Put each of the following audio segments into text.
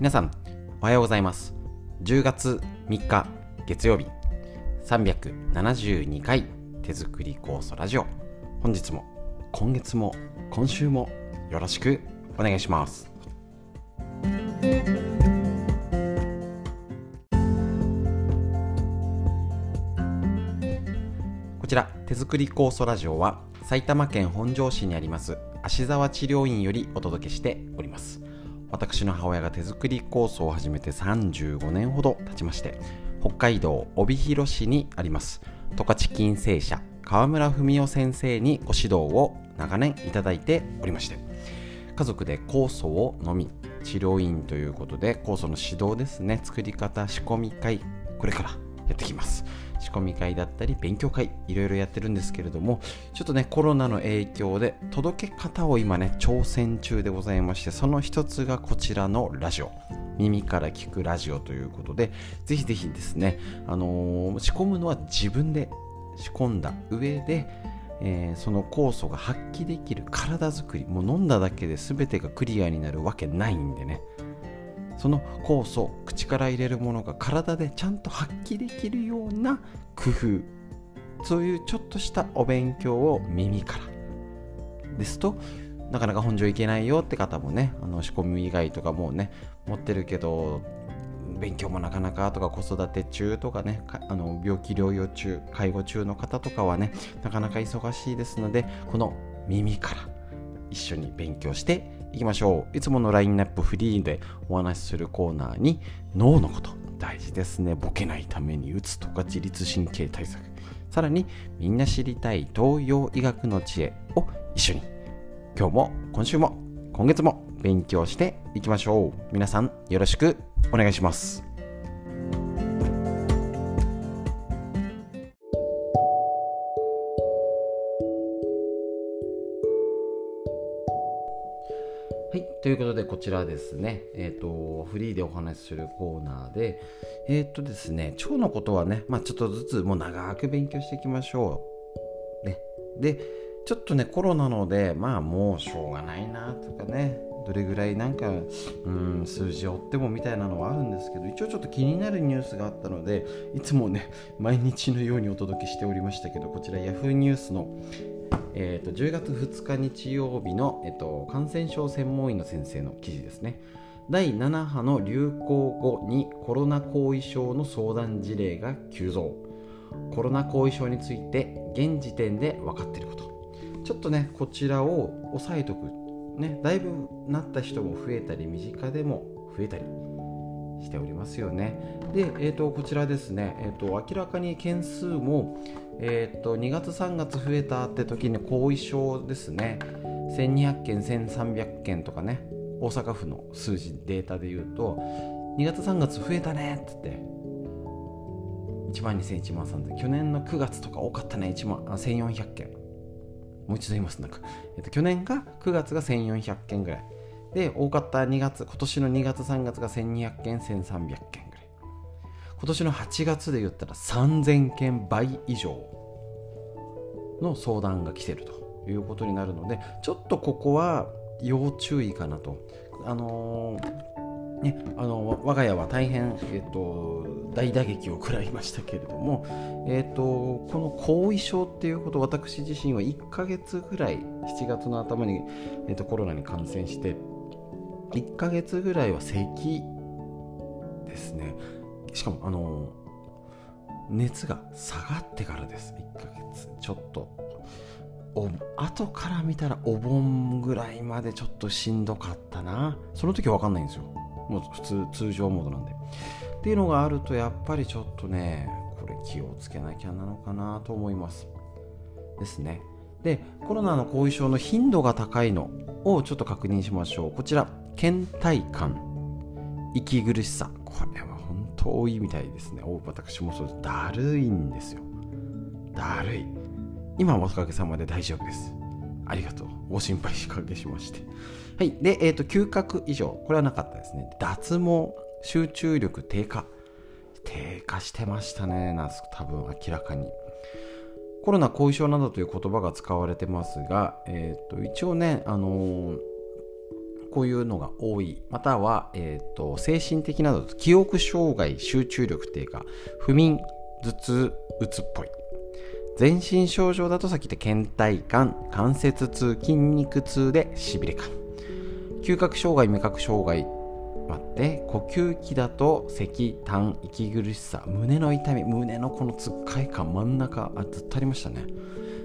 皆さんおはようございます。10月3日月曜日。372回手作り酵素ラジオ。本日も今月も今週もよろしくお願いします。こちら手作り酵素ラジオは埼玉県本庄市にあります芦沢治療院よりお届けしております。私の母親が手作り酵素を始めて35年ほど経ちまして北海道帯広市にあります。十勝金星社川村文夫先生にご指導を長年いただいておりまして家族で酵素を飲み治療院ということで酵素の指導ですね作り方仕込み会これからやってきます。仕込み会だったり勉強会いろいろやってるんですけれどもちょっとねコロナの影響で届け方を今ね挑戦中でございましてその一つがこちらのラジオ。耳から聞くラジオということでぜひぜひですね、あのー、仕込むのは自分で仕込んだ上でえー、その酵素が発揮できる体づくりもう飲んだだけで全てがクリアになるわけないんでね。その酵素口から入れるものが体でちゃんと発揮できるような工夫。そういうちょっとしたお勉強を耳から。ですとなかなか本庄行けないよって方もねあの仕込み以外とかもうね持ってるけど勉強もなかなかとか子育て中とかねあの病気療養中介護中の方とかはねなかなか忙しいですのでこの耳から一緒に勉強していきましょう。いつものラインナップフリーでお話しするコーナーに脳のこと大事ですね。ボケないために打つとか自律神経対策。さらにみんな知りたい東洋医学の知恵を一緒に。今日も今週も今月も勉強していきましょう。皆さんよろしくお願いします。ということで、こちらですね、えっ、ー、と、フリーでお話しするコーナーで、えっ、ー、とですね、腸のことはね、まあちょっとずつもう長く勉強していきましょう。ね。で、ちょっとね、コロナので、まあもうしょうがないなとかね、どれぐらいなんか、うん、数字を追ってもみたいなのはあるんですけど、一応ちょっと気になるニュースがあったので、いつもね、毎日のようにお届けしておりましたけど、こちら Yahoo ニュースのえーと、10月2日日曜日の、えーと、感染症専門医の先生の記事ですね。第7波の流行後にコロナ後遺症の相談事例が急増。コロナ後遺症について現時点で分かっていること。ちょっとねこちらを押さえとく。ねだいぶなった人も増えたり身近でも増えたりしておりますよね。で、えーと、こちらですね、えーと明らかに件数もえー、と2月3月増えたって時に後遺症ですね。1200件1300件とかね大阪府の数字データで言うと2月3月増えたねって言って。1万2000、1万3000去年の9月とか多かったね1万あ1400件。もう一度言いますなんか、えー、と去年が9月が1400件ぐらい。で多かった2月今年の2月3月が1200件1300件。今年の8月で言ったら3000件倍以上の相談が来てるということになるのでちょっとここは要注意かなと。あのー、ね、あの我が家は大変、えーと、大打撃を食らいましたけれども、えーと、この後遺症っていうこと私自身は1ヶ月ぐらい7月の頭に、えーとコロナに感染して1ヶ月ぐらいは咳ですねしかもあの熱が下がってからです。1ヶ月。ちょっと。お後から見たらお盆ぐらいまでちょっとしんどかったな。その時は分かんないんですよ。もう普通通常モードなんで。っていうのがあるとやっぱりちょっとねこれ気をつけなきゃなのかなと思います。ですね。でコロナの後遺症の頻度が高いのをちょっと確認しましょう。こちら倦怠感。息苦しさ。これは遠いみたいですね。私もそう。だるいんですよ。だるい。今はおかげさまで大丈夫です。ありがとう。ご心配しかけしまして。はい。で、えっ、ー、と、嗅覚異常。これはなかったですね。脱毛、集中力低下。低下してましたね。な多分明らかに。コロナ後遺症などという言葉が使われてますが、えーと、と一応ね、あのー、こういうのが多い。または、えーと、精神的など記憶障害集中力低下不眠頭痛うつっぽい。全身症状だとさっき言った倦怠感関節痛筋肉痛でしびれ感嗅覚障害味覚障害待って。呼吸器だと咳痰息苦しさ胸の痛み胸のこのつっかえ感真ん中あずっとありましたね。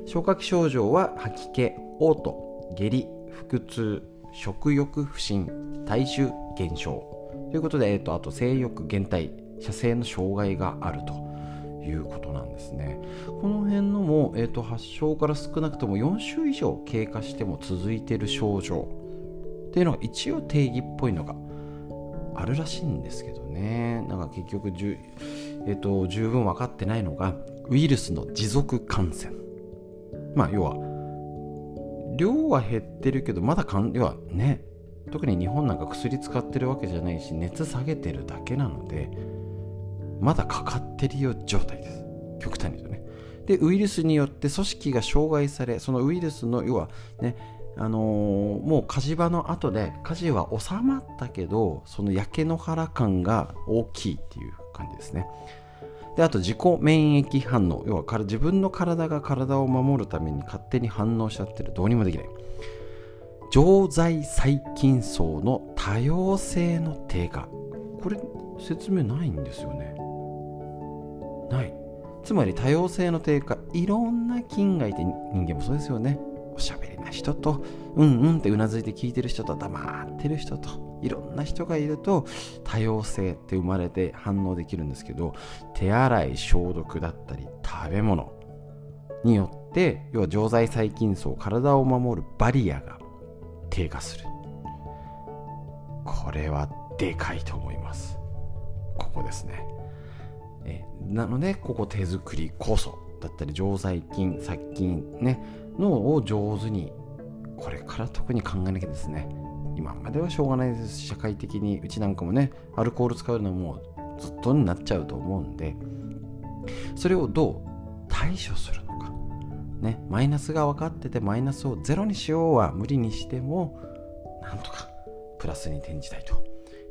消化器症状は吐き気嘔吐下痢腹痛。食欲不振体重減少。ということで、えーと、あと性欲減退射精の障害があるということなんですね。この辺のも、えーと、発症から少なくとも4週以上経過しても続いている症状。っていうのが一応定義っぽいのがあるらしいんですけどね。なんか結局じゅ、えーと、十分分かってないのがウイルスの持続感染。まあ要は量は減ってるけどまだかん要はね特に日本なんか薬使ってるわけじゃないし熱下げてるだけなのでまだかかってるよ状態です。極端に言うとね。でウイルスによって組織が障害されそのウイルスの要はねあのー、もう火事場の後で火事は収まったけどその焼け野原感が大きいっていう感じですね。であと自己免疫反応。要は自分の体が体を守るために勝手に反応しちゃってる。どうにもできない。常在細菌層の多様性の低下。これ説明ないんですよね。ない。つまり多様性の低下。いろんな菌がいて人間もそうですよね。おしゃべりな人とうんうんってうなずいて聞いてる人と黙ってる人と。いろんな人がいると多様性って生まれて反応できるんですけど手洗い消毒だったり食べ物によって要は常在細菌層体を守るバリアが低下する。これはでかいと思います。ここですね。えなのでここ手作りこそだったり常在菌殺菌ねのを上手にこれから特に考えなきゃですね。今まではしょうがないです社会的にうちなんかもねアルコール使うのはもうずっとになっちゃうと思うんでそれをどう対処するのか。ねマイナスが分かっててマイナスをゼロにしようは無理にしてもなんとかプラスに転じたいと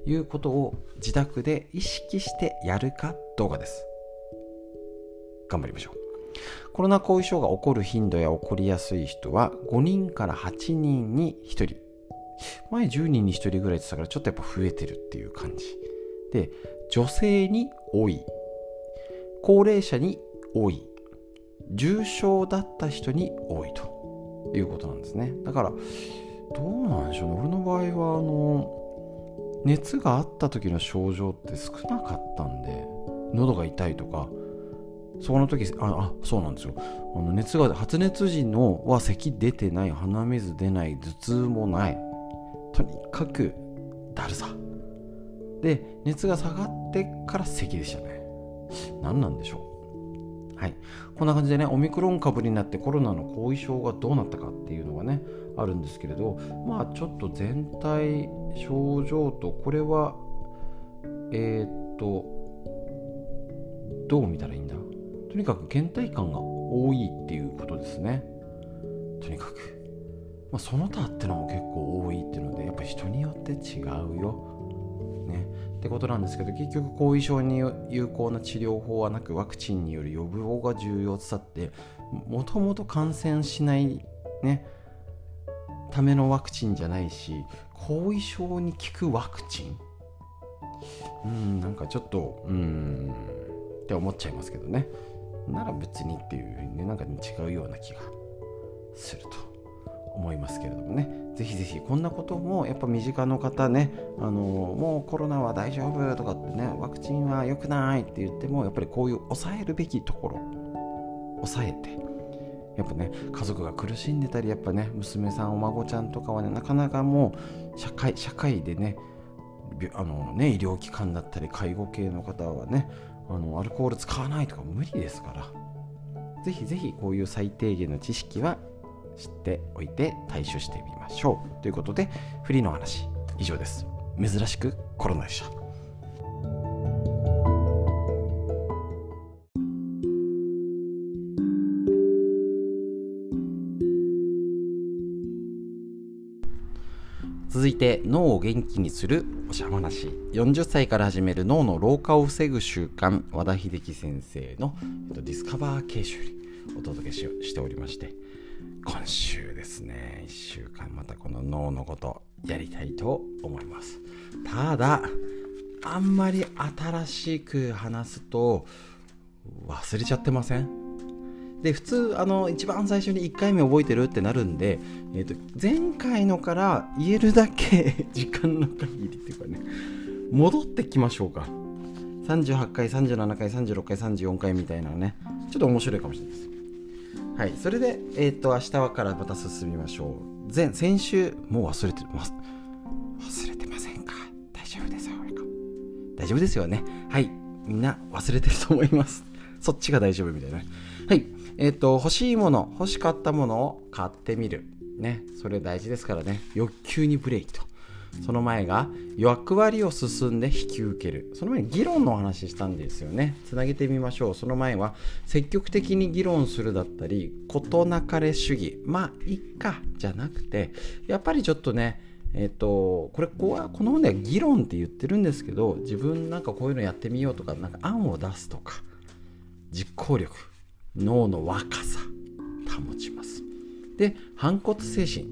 いうことを自宅で意識してやるかどうかです。頑張りましょう。コロナ後遺症が起こる頻度や起こりやすい人は5人から8人に1人。前10人に1人ぐらいでしたからちょっとやっぱ増えてるっていう感じ。で女性に多い。高齢者に多い。重症だった人に多いということなんですね。だからどうなんでしょうね。俺の場合はあの熱があった時の症状って少なかったんで喉が痛いとかそこの時ああそうなんですよ。あの熱が発熱時のは咳出てない鼻水出ない頭痛もない。とにかくだるさ。で熱が下がってから咳でしたね。何なんでしょう。はい。こんな感じでねオミクロン株になってコロナの後遺症がどうなったかっていうのがねあるんですけれどまあちょっと全体症状とこれはえー、っとどう見たらいいんだ。とにかく倦怠感が多いっていうことですね。とにかく、まあ、その他ってのも結構多いっていうのでやっぱ人によって違うよ。ね。ってことなんですけど結局後遺症に有効な治療法はなくワクチンによる予防が重要さってもともと感染しないねためのワクチンじゃないし後遺症に効くワクチン。うんなんかちょっとうーんって思っちゃいますけどね。なら別にっていうふうにねなんか違うような気がすると。思いますけれどもね。ぜひぜひこんなこともやっぱ身近の方ねあのもうコロナは大丈夫とかってねワクチンは良くないって言ってもやっぱりこういう抑えるべきところ抑えてやっぱね家族が苦しんでたりやっぱね娘さんお孫ちゃんとかはねなかなかもう社会社会でねあのね医療機関だったり介護系の方はねあのアルコール使わないとか無理ですから。ぜひぜひこういう最低限の知識は知っておいて対処してみましょう。ということでフリーの話以上です。珍しくコロナでした。続いて脳を元気にするおしゃ話。40歳から始める脳の老化を防ぐ習慣和田秀樹先生のディスカバー形式よりお届けししておりまして。今週ですね。1週間またこの脳のことやりたいと思います。ただあんまり新しく話すと忘れちゃってません？で普通あの一番最初に1回目覚えてるってなるんで、えーと、前回のから言えるだけ 時間の限りっていうかね戻ってきましょうか。38回37回36回34回みたいなね。ちょっと面白いかもしれないです。はいそれでえっ、ー、と明日からまた進みましょう前先週もう忘れてます忘れてませんか？大丈夫ですよ大丈夫ですよねはいみんな忘れてると思いますそっちが大丈夫みたいなはいえっ、ー、と、欲しいもの、欲しかったものを買ってみる。ね、それ大事ですからね。欲求にブレーキと。その前が役割を進んで引き受ける。その前に議論のお話したんですよね。つなげてみましょう。その前は積極的に議論するだったり、事なかれ主義。まあ、いっか、じゃなくて、やっぱりちょっとね、えっ、と、これこは、この本では議論って言ってるんですけど、自分なんかこういうのやってみようとか、なんか案を出すとか、実行力。脳の若さ保ちますで反骨精神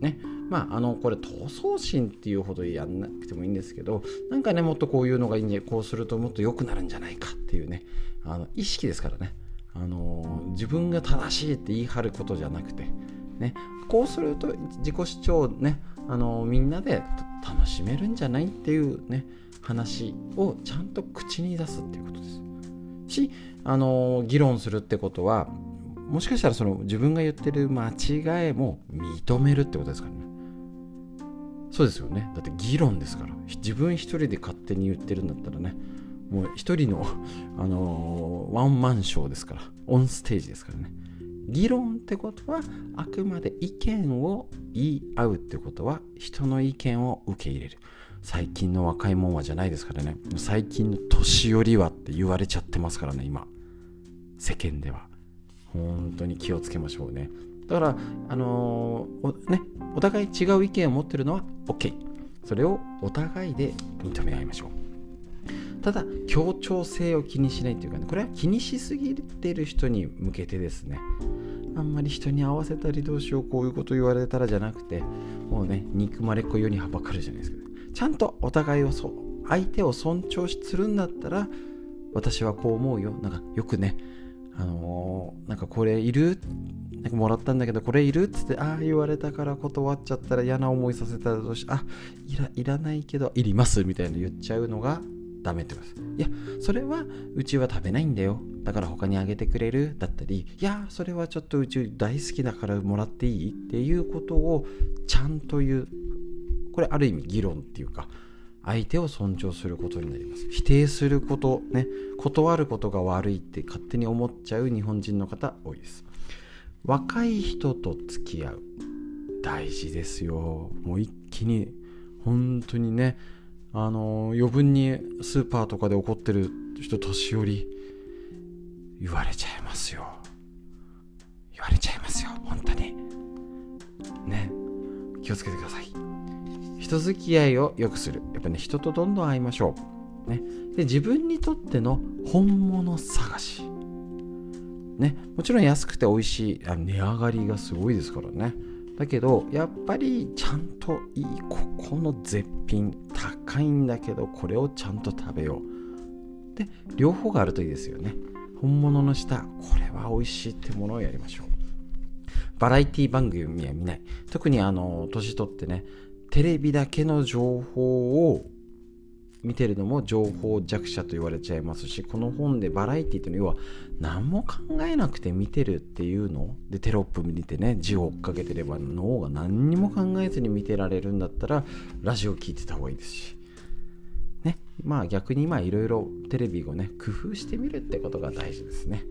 ねまああのこれ闘争心っていうほどやんなくてもいいんですけどなんかねもっとこういうのがいいんじゃこうするともっと良くなるんじゃないかっていうねあの意識ですからね。あの自分が正しいって言い張ることじゃなくてね。こうすると自己主張ねあのみんなで楽しめるんじゃないっていうね話をちゃんと口に出すっていうことです。しあの議論するってことはもしかしたらその自分が言ってる間違いも認めるってことですからね。そうですよね。だって議論ですから。自分一人で勝手に言ってるんだったらねもう一人の、あのー、ワンマンショーですから。オンステージですからね。議論ってことはあくまで意見を言い合うってことは人の意見を受け入れる。最近の若いもんはじゃないですからね。最近の年寄りはって言われちゃってますからね今。世間では。本当に気をつけましょうね。だからあのー、ねお互い違う意見を持ってるのは OK それをお互いで認め合いましょう。ただ協調性を気にしないっていうかねこれは気にしすぎてる人に向けてですね。あんまり人に合わせたりどうしようこういうこと言われたらじゃなくてもうね憎まれっ子世にはばかるじゃないですか。ちゃんとお互いをそ相手を尊重するんだったら私はこう思うよ。なんかよくねあのー、なんかこれいるなんかもらったんだけどこれいる？っつってああ言われたから断っちゃったら嫌な思いさせたらどうしあいらいらないけどいりますみたいな言っちゃうのがダメってことです。いやそれはうちは食べないんだよ。だから他にあげてくれる？だったりいやそれはちょっとうち大好きだからもらっていい？っていうことをちゃんと言う。これある意味議論っていうか相手を尊重することになります。否定することね断ることが悪いって勝手に思っちゃう日本人の方多いです。若い人と付き合う。大事ですよ。もう一気に。本当にね。あの余分にスーパーとかで怒ってる人年寄り。言われちゃいますよ。言われちゃいますよ。本当に。ね。気をつけてください。人付き合いを良くする。やっぱね人とどんどん会いましょう、ね、で自分にとっての本物探し。ねもちろん安くて美味しいあ値上がりがすごいですからね。だけどやっぱりちゃんといいここの絶品高いんだけどこれをちゃんと食べよう。で両方があるといいですよね。本物の舌これは美味しいってものをやりましょう。バラエティ番組は見ない。特にあの年取ってねテレビだけの情報を見てるのも情報弱者と言われちゃいますしこの本でバラエティっていうのは要は何も考えなくて見てるっていうの？でテロップ見てね字を追っかけてれば脳が何にも考えずに見てられるんだったらラジオ聞いてた方がいいですし。ね。まあ逆に今いろいろテレビをね工夫してみるってことが大事ですね。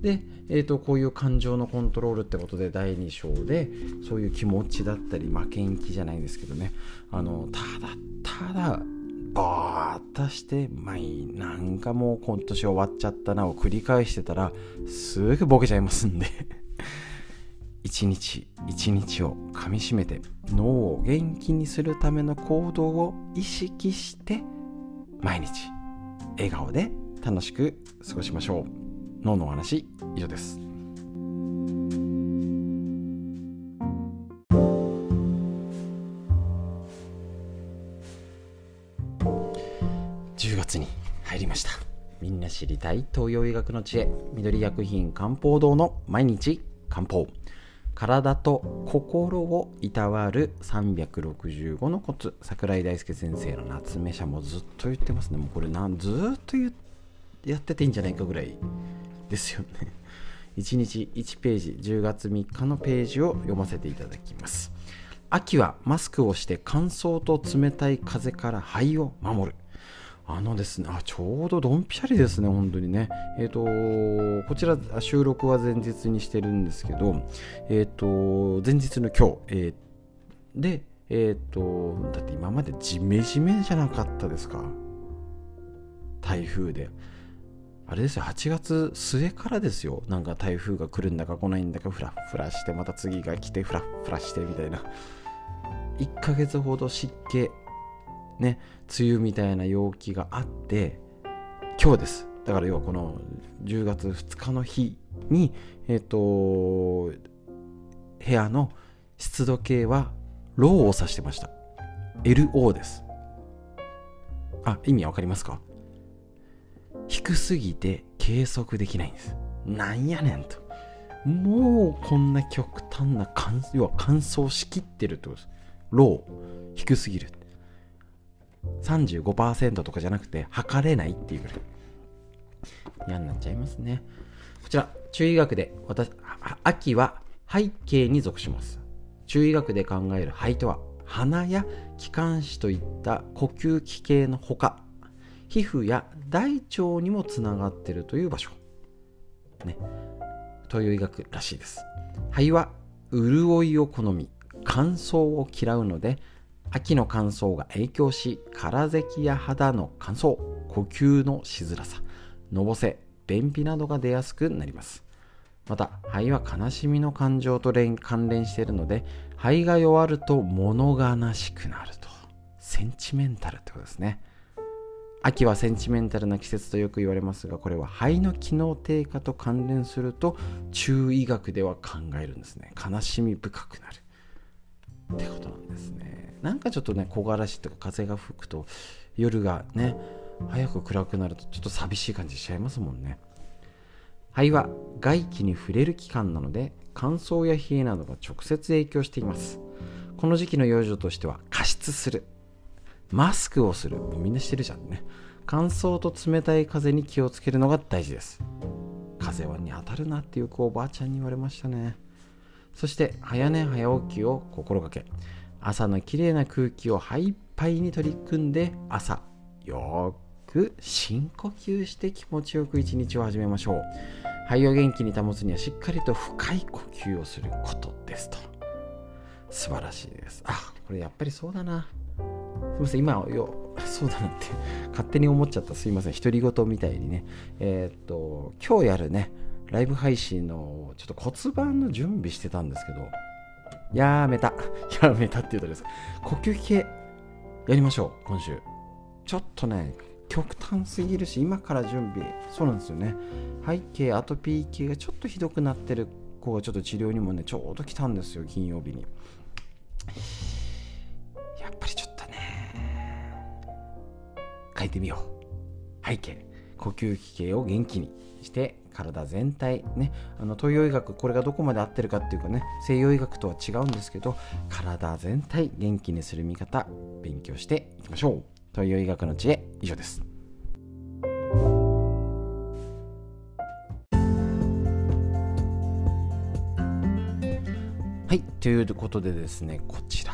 で、えーと、こういう感情のコントロールってことで第2章でそういう気持ちだったり負けん気じゃないんですけどね。あのただただバーッとしてまあいいなんかもう今年終わっちゃったなを繰り返してたらすぐボケちゃいますんで。一日一日をかみしめて脳を元気にするための行動を意識して毎日笑顔で楽しく過ごしましょう。脳のお話以上です。りたい東洋医学の知恵緑薬品漢方堂の毎日漢方。体と心をいたわる365のコツ。桜井大輔先生の夏目社もずっと言ってますね。もうこれなんずっとやってていいんじゃないかぐらい。ですよね。1日1ページ10月3日のページを読ませていただきます。秋はマスクをして乾燥と冷たい風から肺を守る。あのですね、あ、ちょうどドンピシャリですね、本当にね。えっ、ー、と、こちら収録は前日にしてるんですけど、えっ、ー、と、前日の今日、えー、で、えっ、と、だって今までジメジメじゃなかったですか？台風で。あれですよ、8月末からですよ。なんか台風が来るんだか来ないんだか、ふらふらして、また次が来て、ふらふらしてみたいな。1ヶ月ほど湿気ね梅雨みたいな陽気があって今日です。だから要はこの10月2日の日にえっ、ー、と部屋の湿度計はローを指してました。LO です。あ意味わかりますか？低すぎて計測できないんです。なんやねんと。もうこんな極端な乾要は乾燥しきってるってことです。ロー低すぎる。35%とかじゃなくて測れないっていうぐらい。嫌になっちゃいますね。こちら中医学で私秋は背景に属します。中医学で考える肺とは鼻や気管支といった呼吸器系のほか皮膚や大腸にもつながってるという場所。ね。東洋医学らしいです。肺は潤いを好み乾燥を嫌うので秋の乾燥が影響し空咳や肌の乾燥呼吸のしづらさのぼせ便秘などが出やすくなります。また肺は悲しみの感情と関連しているので肺が弱ると物悲しくなると。センチメンタルってことですね。秋はセンチメンタルな季節とよく言われますがこれは肺の機能低下と関連すると中医学では考えるんですね。悲しみ深くなる。ってことなんですね。なんかちょっとね木枯らしとか風が吹くと夜がね早く暗くなるとちょっと寂しい感じしちゃいますもんね。肺は外気に触れる器官なので乾燥や冷えなどが直接影響しています。この時期の養生としては加湿する。マスクをする。もうみんなしてるじゃんね。乾燥と冷たい風に気をつけるのが大事です。風はに当たるなってよくおばあちゃんに言われましたね。そして早寝早起きを心がけ朝のきれいな空気を肺いっぱいに取り組んで朝よく深呼吸して気持ちよく一日を始めましょう。肺を元気に保つにはしっかりと深い呼吸をすることですと。素晴らしいです。あこれやっぱりそうだな。すみません今よそうだなって勝手に思っちゃった。すいません。独り言みたいにね。えー、っと今日やるねライブ配信のちょっと骨盤の準備してたんですけど、やめた。やめたって言うとです。呼吸器系やりましょう、今週。ちょっとね、極端すぎるし、今から準備、そうなんですよね。背景、アトピー系がちょっとひどくなってる子がちょっと治療にもね、ちょうど来たんですよ、金曜日に。やっぱりちょっとね、変えてみよう。背景、呼吸器系を元気にして体全体ねあの東洋医学これがどこまで合ってるかっていうかね西洋医学とは違うんですけど体全体元気にする見方勉強していきましょう。東洋医学の知恵以上です。はいということでですねこちら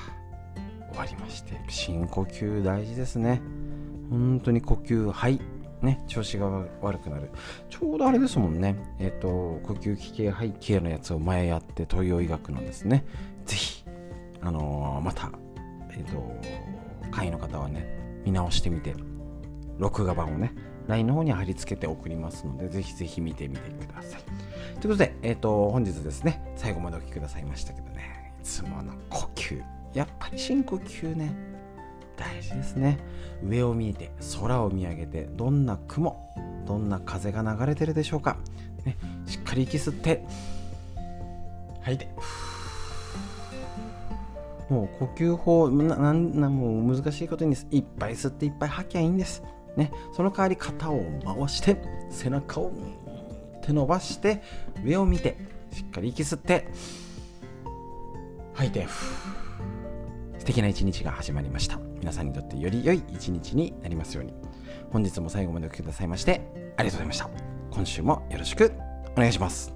終わりまして深呼吸大事ですね。本当に呼吸はい。ね、調子が悪くなる。ちょうどあれですもんね。えっ、ー、と、呼吸器系背景のやつを前やって東洋医学のですね。ぜひ、あのー、また、えっ、ー、と、会の方はね、見直してみて、録画版をね、LINE の方に貼り付けて送りますので、ぜひぜひ見てみてください。ということで、えっ、と、本日ですね、最後までお聴きくださいましたけどね、いつもの呼吸、やっぱり深呼吸ね、大事ですね。上を見て、空を見上げて、どんな雲、どんな風が流れてるでしょうか。ね、しっかり息吸って、吐いて、もう呼吸法ななもう難しいことにいっぱい吸っていっぱい吐きゃいいんです。ね、その代わり肩を回して背中を手伸ばして上を見てしっかり息吸って吐いて素敵な一日が始まりました皆さんにとってより良い一日になりますように。本日も最後までお聴きくださいましてありがとうございました。今週もよろしくお願いします。